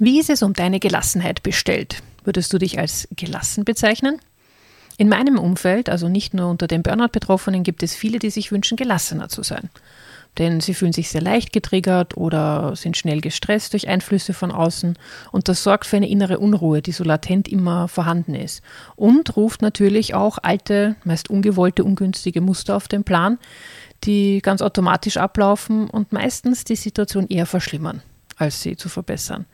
Wie ist es um deine Gelassenheit bestellt? Würdest du dich als gelassen bezeichnen? In meinem Umfeld, also nicht nur unter den Burnout-Betroffenen, gibt es viele, die sich wünschen, gelassener zu sein. Denn sie fühlen sich sehr leicht getriggert oder sind schnell gestresst durch Einflüsse von außen und das sorgt für eine innere Unruhe, die so latent immer vorhanden ist. Und ruft natürlich auch alte, meist ungewollte, ungünstige Muster auf den Plan, die ganz automatisch ablaufen und meistens die Situation eher verschlimmern, als sie zu verbessern.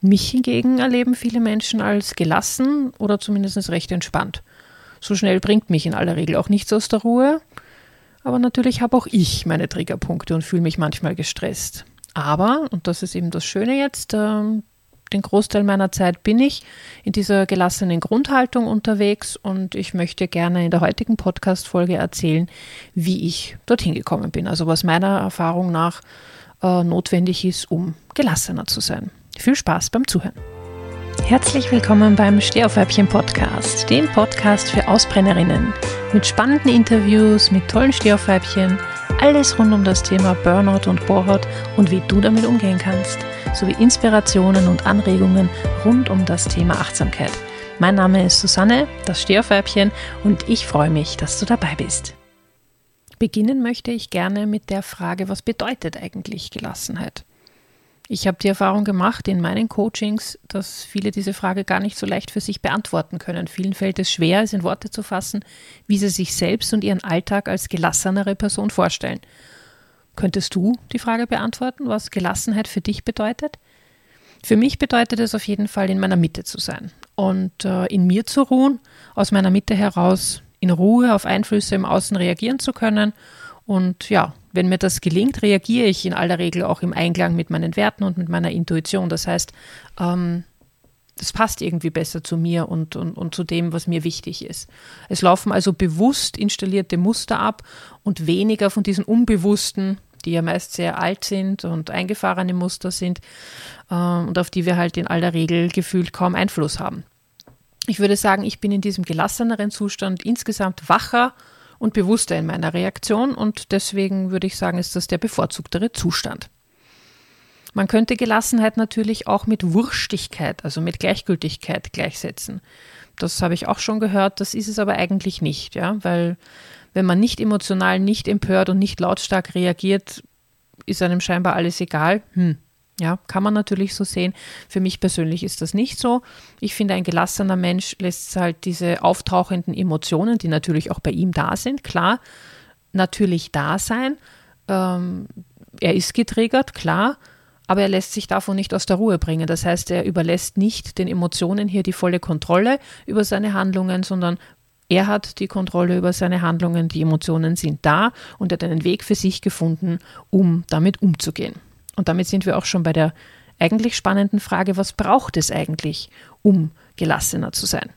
Mich hingegen erleben viele Menschen als gelassen oder zumindest recht entspannt. So schnell bringt mich in aller Regel auch nichts aus der Ruhe. Aber natürlich habe auch ich meine Triggerpunkte und fühle mich manchmal gestresst. Aber, und das ist eben das Schöne jetzt, äh, den Großteil meiner Zeit bin ich in dieser gelassenen Grundhaltung unterwegs und ich möchte gerne in der heutigen Podcast-Folge erzählen, wie ich dorthin gekommen bin. Also was meiner Erfahrung nach äh, notwendig ist, um gelassener zu sein. Viel Spaß beim Zuhören. Herzlich willkommen beim Stehaufweibchen Podcast, dem Podcast für Ausbrennerinnen. Mit spannenden Interviews, mit tollen Stehaufweibchen, alles rund um das Thema Burnout und Bohrhaut und wie du damit umgehen kannst, sowie Inspirationen und Anregungen rund um das Thema Achtsamkeit. Mein Name ist Susanne, das Stehaufweibchen, und ich freue mich, dass du dabei bist. Beginnen möchte ich gerne mit der Frage, was bedeutet eigentlich Gelassenheit? Ich habe die Erfahrung gemacht in meinen Coachings, dass viele diese Frage gar nicht so leicht für sich beantworten können. Vielen fällt es schwer, es in Worte zu fassen, wie sie sich selbst und ihren Alltag als gelassenere Person vorstellen. Könntest du die Frage beantworten, was Gelassenheit für dich bedeutet? Für mich bedeutet es auf jeden Fall, in meiner Mitte zu sein und äh, in mir zu ruhen, aus meiner Mitte heraus in Ruhe auf Einflüsse im Außen reagieren zu können und ja, wenn mir das gelingt, reagiere ich in aller Regel auch im Einklang mit meinen Werten und mit meiner Intuition. Das heißt, ähm, das passt irgendwie besser zu mir und, und, und zu dem, was mir wichtig ist. Es laufen also bewusst installierte Muster ab und weniger von diesen unbewussten, die ja meist sehr alt sind und eingefahrene Muster sind äh, und auf die wir halt in aller Regel gefühlt kaum Einfluss haben. Ich würde sagen, ich bin in diesem gelasseneren Zustand insgesamt wacher und bewusster in meiner Reaktion und deswegen würde ich sagen, ist das der bevorzugtere Zustand. Man könnte Gelassenheit natürlich auch mit Wurstigkeit, also mit Gleichgültigkeit gleichsetzen. Das habe ich auch schon gehört, das ist es aber eigentlich nicht, ja, weil wenn man nicht emotional, nicht empört und nicht lautstark reagiert, ist einem scheinbar alles egal. Hm, ja, kann man natürlich so sehen. Für mich persönlich ist das nicht so. Ich finde, ein gelassener Mensch lässt halt diese auftauchenden Emotionen, die natürlich auch bei ihm da sind, klar, natürlich da sein. Ähm, er ist getriggert, klar, aber er lässt sich davon nicht aus der Ruhe bringen. Das heißt, er überlässt nicht den Emotionen hier die volle Kontrolle über seine Handlungen, sondern er hat die Kontrolle über seine Handlungen, die Emotionen sind da und er hat einen Weg für sich gefunden, um damit umzugehen. Und damit sind wir auch schon bei der eigentlich spannenden Frage, was braucht es eigentlich, um gelassener zu sein?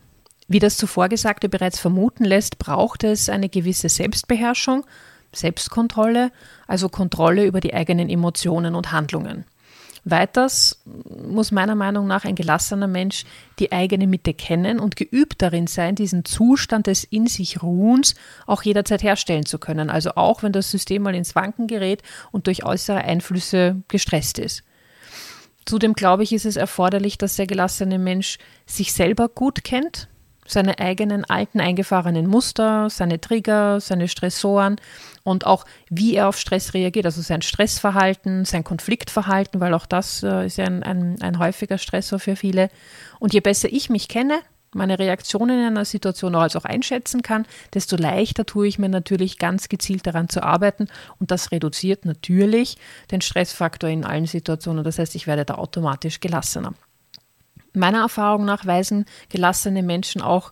Wie das zuvor Gesagte bereits vermuten lässt, braucht es eine gewisse Selbstbeherrschung, Selbstkontrolle, also Kontrolle über die eigenen Emotionen und Handlungen. Weiters muss meiner Meinung nach ein gelassener Mensch die eigene Mitte kennen und geübt darin sein, diesen Zustand des in sich Ruhens auch jederzeit herstellen zu können. Also auch wenn das System mal ins Wanken gerät und durch äußere Einflüsse gestresst ist. Zudem glaube ich, ist es erforderlich, dass der gelassene Mensch sich selber gut kennt, seine eigenen alten eingefahrenen Muster, seine Trigger, seine Stressoren und auch wie er auf Stress reagiert, also sein Stressverhalten, sein Konfliktverhalten, weil auch das äh, ist ja ein, ein, ein häufiger Stressor für viele. Und je besser ich mich kenne, meine Reaktionen in einer Situation also auch einschätzen kann, desto leichter tue ich mir natürlich ganz gezielt daran zu arbeiten und das reduziert natürlich den Stressfaktor in allen Situationen. Das heißt, ich werde da automatisch gelassener. Meiner Erfahrung nach weisen gelassene Menschen auch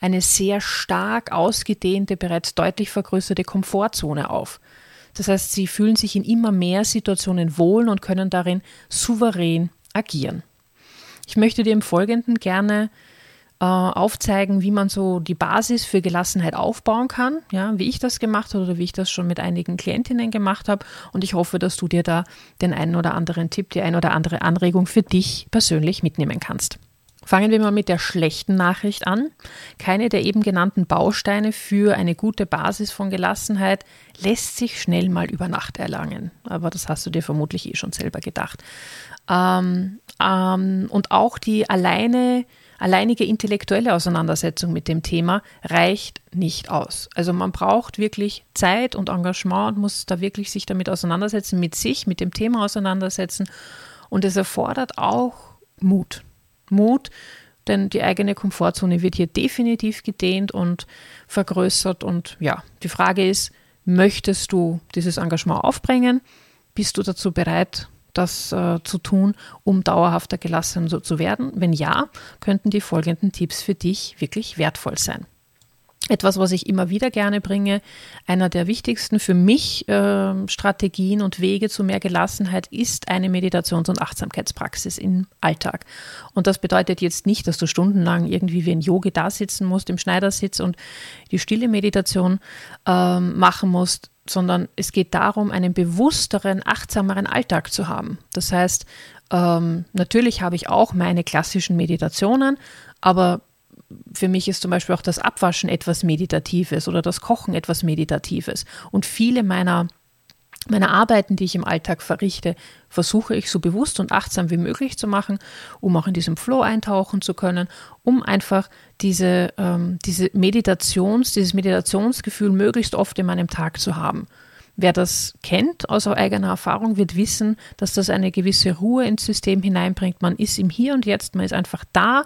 eine sehr stark ausgedehnte, bereits deutlich vergrößerte Komfortzone auf. Das heißt, sie fühlen sich in immer mehr Situationen wohl und können darin souverän agieren. Ich möchte dir im Folgenden gerne äh, aufzeigen, wie man so die Basis für Gelassenheit aufbauen kann, ja, wie ich das gemacht habe oder wie ich das schon mit einigen Klientinnen gemacht habe. Und ich hoffe, dass du dir da den einen oder anderen Tipp, die ein oder andere Anregung für dich persönlich mitnehmen kannst. Fangen wir mal mit der schlechten Nachricht an. Keine der eben genannten Bausteine für eine gute Basis von Gelassenheit lässt sich schnell mal über Nacht erlangen. Aber das hast du dir vermutlich eh schon selber gedacht. Ähm, ähm, und auch die alleine, alleinige intellektuelle Auseinandersetzung mit dem Thema reicht nicht aus. Also man braucht wirklich Zeit und Engagement und muss da wirklich sich damit auseinandersetzen, mit sich, mit dem Thema auseinandersetzen. Und es erfordert auch Mut. Mut, denn die eigene Komfortzone wird hier definitiv gedehnt und vergrößert. Und ja, die Frage ist, möchtest du dieses Engagement aufbringen? Bist du dazu bereit, das äh, zu tun, um dauerhafter gelassen so zu werden? Wenn ja, könnten die folgenden Tipps für dich wirklich wertvoll sein. Etwas, was ich immer wieder gerne bringe, einer der wichtigsten für mich äh, Strategien und Wege zu mehr Gelassenheit ist eine Meditations- und Achtsamkeitspraxis im Alltag. Und das bedeutet jetzt nicht, dass du stundenlang irgendwie wie ein Yogi da sitzen musst im Schneidersitz und die stille Meditation äh, machen musst, sondern es geht darum, einen bewussteren, achtsameren Alltag zu haben. Das heißt, ähm, natürlich habe ich auch meine klassischen Meditationen, aber für mich ist zum Beispiel auch das Abwaschen etwas Meditatives oder das Kochen etwas Meditatives. Und viele meiner, meiner Arbeiten, die ich im Alltag verrichte, versuche ich so bewusst und achtsam wie möglich zu machen, um auch in diesem Flow eintauchen zu können, um einfach diese, ähm, diese Meditations, dieses Meditationsgefühl möglichst oft in meinem Tag zu haben. Wer das kennt aus eigener Erfahrung, wird wissen, dass das eine gewisse Ruhe ins System hineinbringt. Man ist im Hier und Jetzt, man ist einfach da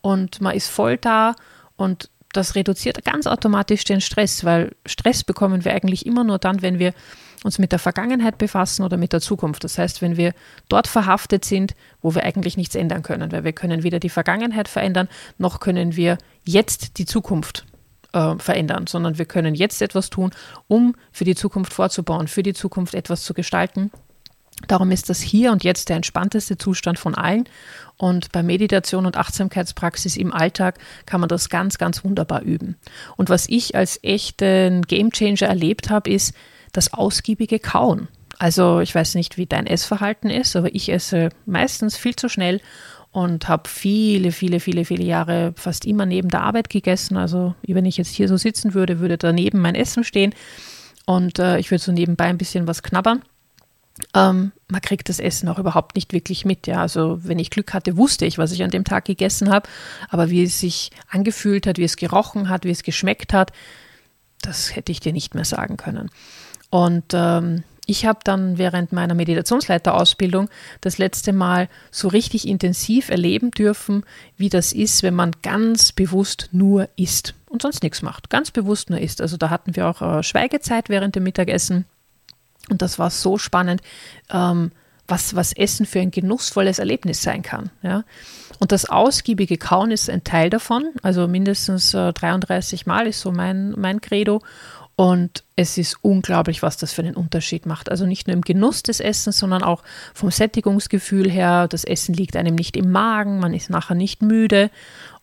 und man ist voll da und das reduziert ganz automatisch den Stress, weil Stress bekommen wir eigentlich immer nur dann, wenn wir uns mit der Vergangenheit befassen oder mit der Zukunft. Das heißt, wenn wir dort verhaftet sind, wo wir eigentlich nichts ändern können, weil wir können weder die Vergangenheit verändern, noch können wir jetzt die Zukunft äh, verändern, sondern wir können jetzt etwas tun, um für die Zukunft vorzubauen, für die Zukunft etwas zu gestalten. Darum ist das hier und jetzt der entspannteste Zustand von allen. Und bei Meditation und Achtsamkeitspraxis im Alltag kann man das ganz, ganz wunderbar üben. Und was ich als echten Gamechanger erlebt habe, ist das ausgiebige Kauen. Also ich weiß nicht, wie dein Essverhalten ist, aber ich esse meistens viel zu schnell und habe viele, viele, viele, viele Jahre fast immer neben der Arbeit gegessen. Also wenn ich jetzt hier so sitzen würde, würde daneben mein Essen stehen und äh, ich würde so nebenbei ein bisschen was knabbern. Ähm, man kriegt das Essen auch überhaupt nicht wirklich mit. Ja, also wenn ich Glück hatte, wusste ich, was ich an dem Tag gegessen habe, aber wie es sich angefühlt hat, wie es gerochen hat, wie es geschmeckt hat, das hätte ich dir nicht mehr sagen können. Und ähm, ich habe dann während meiner Meditationsleiterausbildung das letzte Mal so richtig intensiv erleben dürfen, wie das ist, wenn man ganz bewusst nur isst und sonst nichts macht. Ganz bewusst nur isst. Also da hatten wir auch äh, Schweigezeit während dem Mittagessen und das war so spannend, ähm, was, was Essen für ein genussvolles Erlebnis sein kann. Ja? Und das ausgiebige Kauen ist ein Teil davon. Also mindestens äh, 33 Mal ist so mein, mein Credo. Und es ist unglaublich, was das für einen Unterschied macht. Also nicht nur im Genuss des Essens, sondern auch vom Sättigungsgefühl her. Das Essen liegt einem nicht im Magen, man ist nachher nicht müde.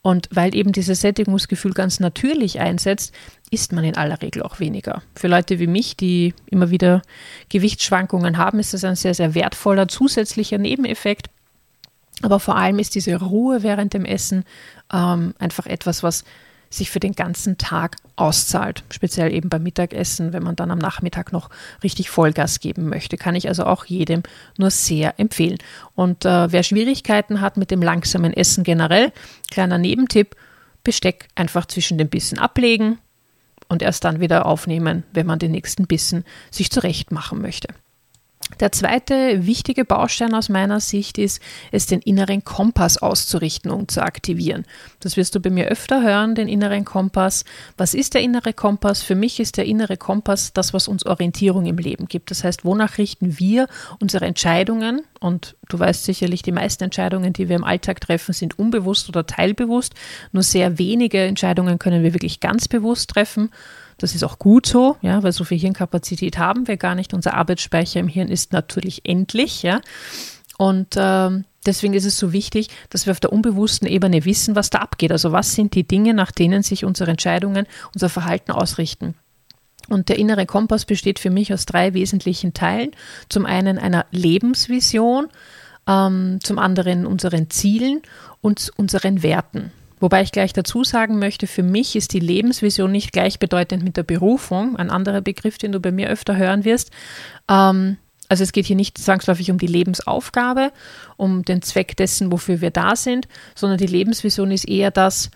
Und weil eben dieses Sättigungsgefühl ganz natürlich einsetzt, isst man in aller Regel auch weniger. Für Leute wie mich, die immer wieder Gewichtsschwankungen haben, ist das ein sehr, sehr wertvoller zusätzlicher Nebeneffekt. Aber vor allem ist diese Ruhe während dem Essen ähm, einfach etwas, was sich für den ganzen Tag auszahlt. Speziell eben beim Mittagessen, wenn man dann am Nachmittag noch richtig Vollgas geben möchte. Kann ich also auch jedem nur sehr empfehlen. Und äh, wer Schwierigkeiten hat mit dem langsamen Essen generell, kleiner Nebentipp, Besteck einfach zwischen den Bissen ablegen und erst dann wieder aufnehmen, wenn man den nächsten Bissen sich zurecht machen möchte. Der zweite wichtige Baustein aus meiner Sicht ist, es den inneren Kompass auszurichten und zu aktivieren. Das wirst du bei mir öfter hören, den inneren Kompass. Was ist der innere Kompass? Für mich ist der innere Kompass das, was uns Orientierung im Leben gibt. Das heißt, wonach richten wir unsere Entscheidungen? Und du weißt sicherlich, die meisten Entscheidungen, die wir im Alltag treffen, sind unbewusst oder teilbewusst. Nur sehr wenige Entscheidungen können wir wirklich ganz bewusst treffen. Das ist auch gut so, ja, weil so viel Hirnkapazität haben wir gar nicht. Unser Arbeitsspeicher im Hirn ist natürlich endlich, ja. Und ähm, deswegen ist es so wichtig, dass wir auf der unbewussten Ebene wissen, was da abgeht. Also was sind die Dinge, nach denen sich unsere Entscheidungen, unser Verhalten ausrichten. Und der innere Kompass besteht für mich aus drei wesentlichen Teilen. Zum einen einer Lebensvision, ähm, zum anderen unseren Zielen und unseren Werten. Wobei ich gleich dazu sagen möchte, für mich ist die Lebensvision nicht gleichbedeutend mit der Berufung, ein anderer Begriff, den du bei mir öfter hören wirst. Ähm, also es geht hier nicht zwangsläufig um die Lebensaufgabe, um den Zweck dessen, wofür wir da sind, sondern die Lebensvision ist eher das,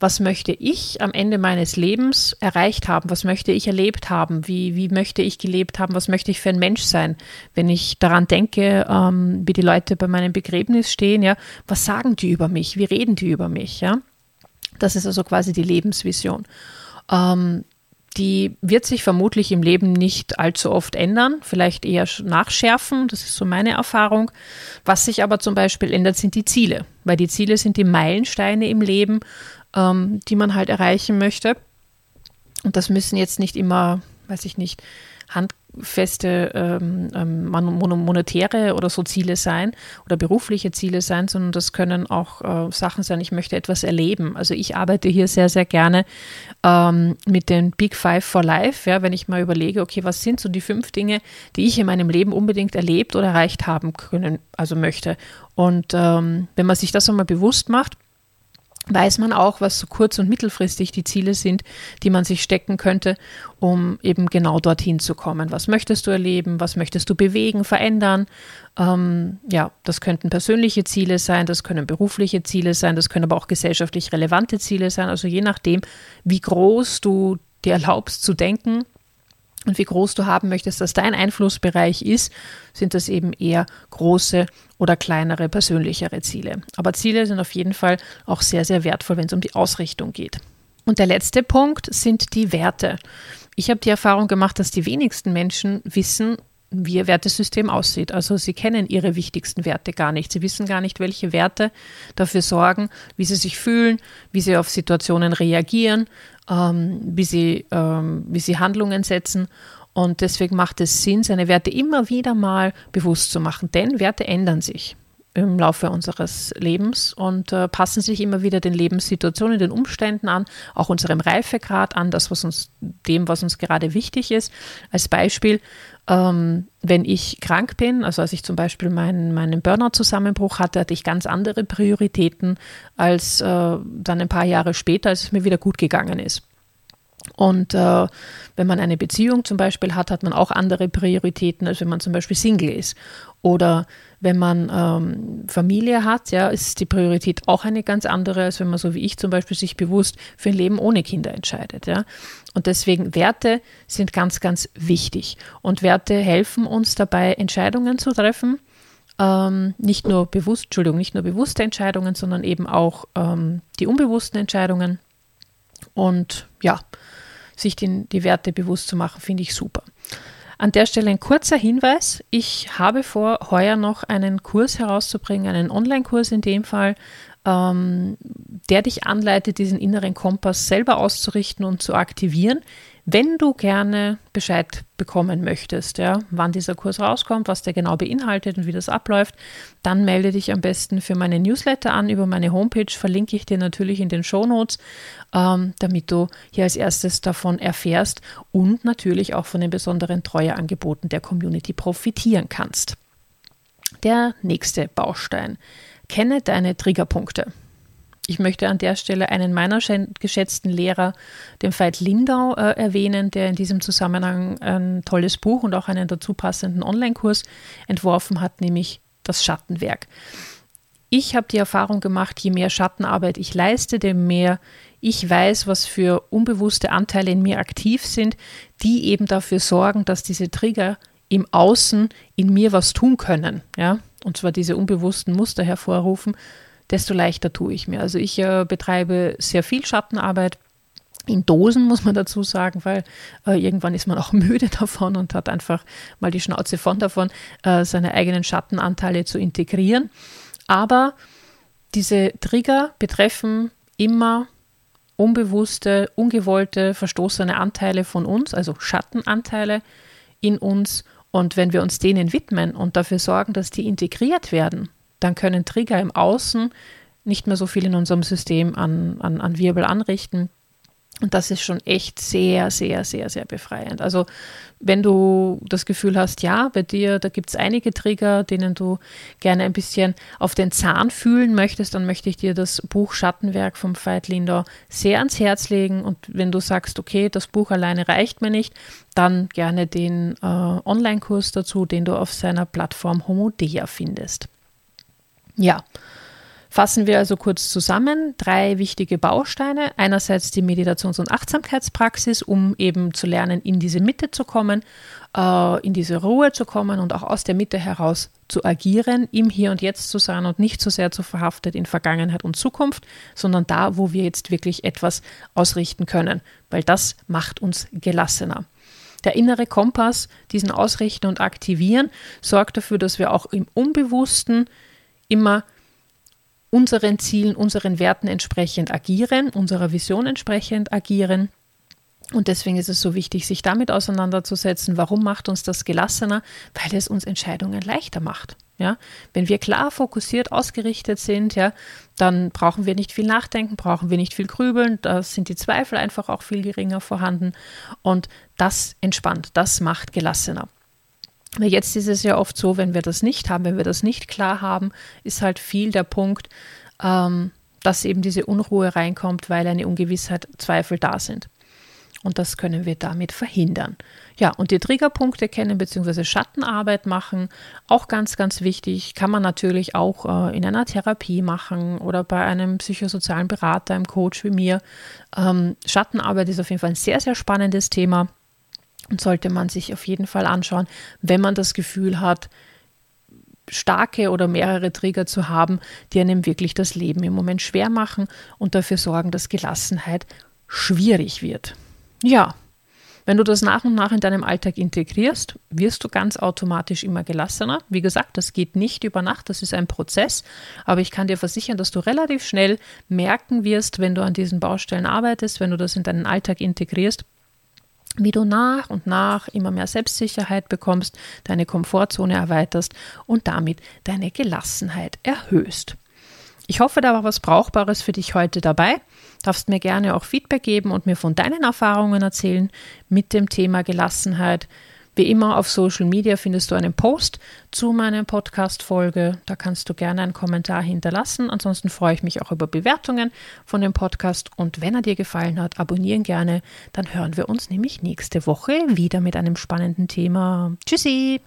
was möchte ich am Ende meines Lebens erreicht haben, was möchte ich erlebt haben, wie, wie möchte ich gelebt haben, was möchte ich für ein Mensch sein, wenn ich daran denke, ähm, wie die Leute bei meinem Begräbnis stehen, ja, was sagen die über mich, wie reden die über mich, ja. Das ist also quasi die Lebensvision. Ähm, die wird sich vermutlich im Leben nicht allzu oft ändern, vielleicht eher nachschärfen, das ist so meine Erfahrung. Was sich aber zum Beispiel ändert, sind die Ziele, weil die Ziele sind die Meilensteine im Leben, ähm, die man halt erreichen möchte. Und das müssen jetzt nicht immer, weiß ich nicht, handfeste ähm, ähm monetäre oder so Ziele sein oder berufliche Ziele sein, sondern das können auch äh, Sachen sein, ich möchte etwas erleben. Also ich arbeite hier sehr, sehr gerne ähm, mit den Big Five for Life, ja, wenn ich mal überlege, okay, was sind so die fünf Dinge, die ich in meinem Leben unbedingt erlebt oder erreicht haben können, also möchte. Und ähm, wenn man sich das einmal bewusst macht, weiß man auch, was so kurz- und mittelfristig die Ziele sind, die man sich stecken könnte, um eben genau dorthin zu kommen. Was möchtest du erleben? Was möchtest du bewegen, verändern? Ähm, ja, das könnten persönliche Ziele sein, das können berufliche Ziele sein, das können aber auch gesellschaftlich relevante Ziele sein. Also je nachdem, wie groß du dir erlaubst zu denken, und wie groß du haben möchtest, dass dein Einflussbereich ist, sind das eben eher große oder kleinere, persönlichere Ziele. Aber Ziele sind auf jeden Fall auch sehr, sehr wertvoll, wenn es um die Ausrichtung geht. Und der letzte Punkt sind die Werte. Ich habe die Erfahrung gemacht, dass die wenigsten Menschen wissen, wie ihr Wertesystem aussieht. Also sie kennen ihre wichtigsten Werte gar nicht. Sie wissen gar nicht, welche Werte dafür sorgen, wie sie sich fühlen, wie sie auf Situationen reagieren, ähm, wie, sie, ähm, wie sie Handlungen setzen. Und deswegen macht es Sinn, seine Werte immer wieder mal bewusst zu machen, denn Werte ändern sich im Laufe unseres Lebens und äh, passen sich immer wieder den Lebenssituationen, den Umständen an, auch unserem Reifegrad an, das was uns dem, was uns gerade wichtig ist. Als Beispiel, ähm, wenn ich krank bin, also als ich zum Beispiel meinen, meinen Burnout-Zusammenbruch hatte, hatte ich ganz andere Prioritäten als äh, dann ein paar Jahre später, als es mir wieder gut gegangen ist. Und äh, wenn man eine Beziehung zum Beispiel hat, hat man auch andere Prioritäten, als wenn man zum Beispiel Single ist. Oder wenn man ähm, Familie hat, ja, ist die Priorität auch eine ganz andere, als wenn man so wie ich zum Beispiel sich bewusst für ein Leben ohne Kinder entscheidet. Ja. Und deswegen Werte sind ganz, ganz wichtig. Und Werte helfen uns dabei, Entscheidungen zu treffen. Ähm, nicht nur bewusst, Entschuldigung, nicht nur bewusste Entscheidungen, sondern eben auch ähm, die unbewussten Entscheidungen. Und ja, sich die, die Werte bewusst zu machen, finde ich super. An der Stelle ein kurzer Hinweis. Ich habe vor, heuer noch einen Kurs herauszubringen, einen Online-Kurs in dem Fall, ähm, der dich anleitet, diesen inneren Kompass selber auszurichten und zu aktivieren. Wenn du gerne Bescheid bekommen möchtest, ja, wann dieser Kurs rauskommt, was der genau beinhaltet und wie das abläuft, dann melde dich am besten für meine Newsletter an über meine Homepage. Verlinke ich dir natürlich in den Show Notes, ähm, damit du hier als erstes davon erfährst und natürlich auch von den besonderen Treueangeboten der Community profitieren kannst. Der nächste Baustein. Kenne deine Triggerpunkte. Ich möchte an der Stelle einen meiner geschätzten Lehrer, den Veit Lindau, äh, erwähnen, der in diesem Zusammenhang ein tolles Buch und auch einen dazu passenden Online-Kurs entworfen hat, nämlich das Schattenwerk. Ich habe die Erfahrung gemacht, je mehr Schattenarbeit ich leiste, desto mehr ich weiß, was für unbewusste Anteile in mir aktiv sind, die eben dafür sorgen, dass diese Trigger im Außen in mir was tun können. Ja? Und zwar diese unbewussten Muster hervorrufen desto leichter tue ich mir. Also ich äh, betreibe sehr viel Schattenarbeit. In Dosen muss man dazu sagen, weil äh, irgendwann ist man auch müde davon und hat einfach mal die Schnauze von davon, äh, seine eigenen Schattenanteile zu integrieren. Aber diese Trigger betreffen immer unbewusste, ungewollte, verstoßene Anteile von uns, also Schattenanteile in uns. Und wenn wir uns denen widmen und dafür sorgen, dass die integriert werden, dann können Trigger im Außen nicht mehr so viel in unserem System an, an, an Wirbel anrichten Und das ist schon echt sehr, sehr, sehr, sehr befreiend. Also wenn du das Gefühl hast, ja, bei dir, da gibt es einige Trigger, denen du gerne ein bisschen auf den Zahn fühlen möchtest, dann möchte ich dir das Buch Schattenwerk vom Veit Lindau sehr ans Herz legen. Und wenn du sagst, okay, das Buch alleine reicht mir nicht, dann gerne den äh, Online-Kurs dazu, den du auf seiner Plattform Homodea findest. Ja, Fassen wir also kurz zusammen drei wichtige Bausteine. Einerseits die Meditations- und Achtsamkeitspraxis, um eben zu lernen, in diese Mitte zu kommen, äh, in diese Ruhe zu kommen und auch aus der Mitte heraus zu agieren, im Hier und Jetzt zu sein und nicht so sehr zu verhaftet in Vergangenheit und Zukunft, sondern da, wo wir jetzt wirklich etwas ausrichten können, weil das macht uns gelassener. Der innere Kompass, diesen Ausrichten und Aktivieren, sorgt dafür, dass wir auch im Unbewussten immer unseren Zielen, unseren Werten entsprechend agieren, unserer Vision entsprechend agieren. Und deswegen ist es so wichtig, sich damit auseinanderzusetzen. Warum macht uns das gelassener? Weil es uns Entscheidungen leichter macht. Ja, wenn wir klar fokussiert ausgerichtet sind, ja, dann brauchen wir nicht viel nachdenken, brauchen wir nicht viel grübeln, da sind die Zweifel einfach auch viel geringer vorhanden und das entspannt, das macht gelassener. Weil jetzt ist es ja oft so, wenn wir das nicht haben, wenn wir das nicht klar haben, ist halt viel der Punkt, ähm, dass eben diese Unruhe reinkommt, weil eine Ungewissheit, Zweifel da sind. Und das können wir damit verhindern. Ja, und die Triggerpunkte kennen bzw. Schattenarbeit machen, auch ganz, ganz wichtig, kann man natürlich auch äh, in einer Therapie machen oder bei einem psychosozialen Berater, einem Coach wie mir. Ähm, Schattenarbeit ist auf jeden Fall ein sehr, sehr spannendes Thema und sollte man sich auf jeden Fall anschauen, wenn man das Gefühl hat, starke oder mehrere Trigger zu haben, die einem wirklich das Leben im Moment schwer machen und dafür sorgen, dass Gelassenheit schwierig wird. Ja, wenn du das nach und nach in deinem Alltag integrierst, wirst du ganz automatisch immer gelassener. Wie gesagt, das geht nicht über Nacht, das ist ein Prozess, aber ich kann dir versichern, dass du relativ schnell merken wirst, wenn du an diesen Baustellen arbeitest, wenn du das in deinen Alltag integrierst, wie du nach und nach immer mehr Selbstsicherheit bekommst, deine Komfortzone erweiterst und damit deine Gelassenheit erhöhst. Ich hoffe, da war was Brauchbares für dich heute dabei. Darfst mir gerne auch Feedback geben und mir von deinen Erfahrungen erzählen mit dem Thema Gelassenheit. Wie immer auf Social Media findest du einen Post zu meiner Podcast-Folge. Da kannst du gerne einen Kommentar hinterlassen. Ansonsten freue ich mich auch über Bewertungen von dem Podcast. Und wenn er dir gefallen hat, abonnieren gerne. Dann hören wir uns nämlich nächste Woche wieder mit einem spannenden Thema. Tschüssi!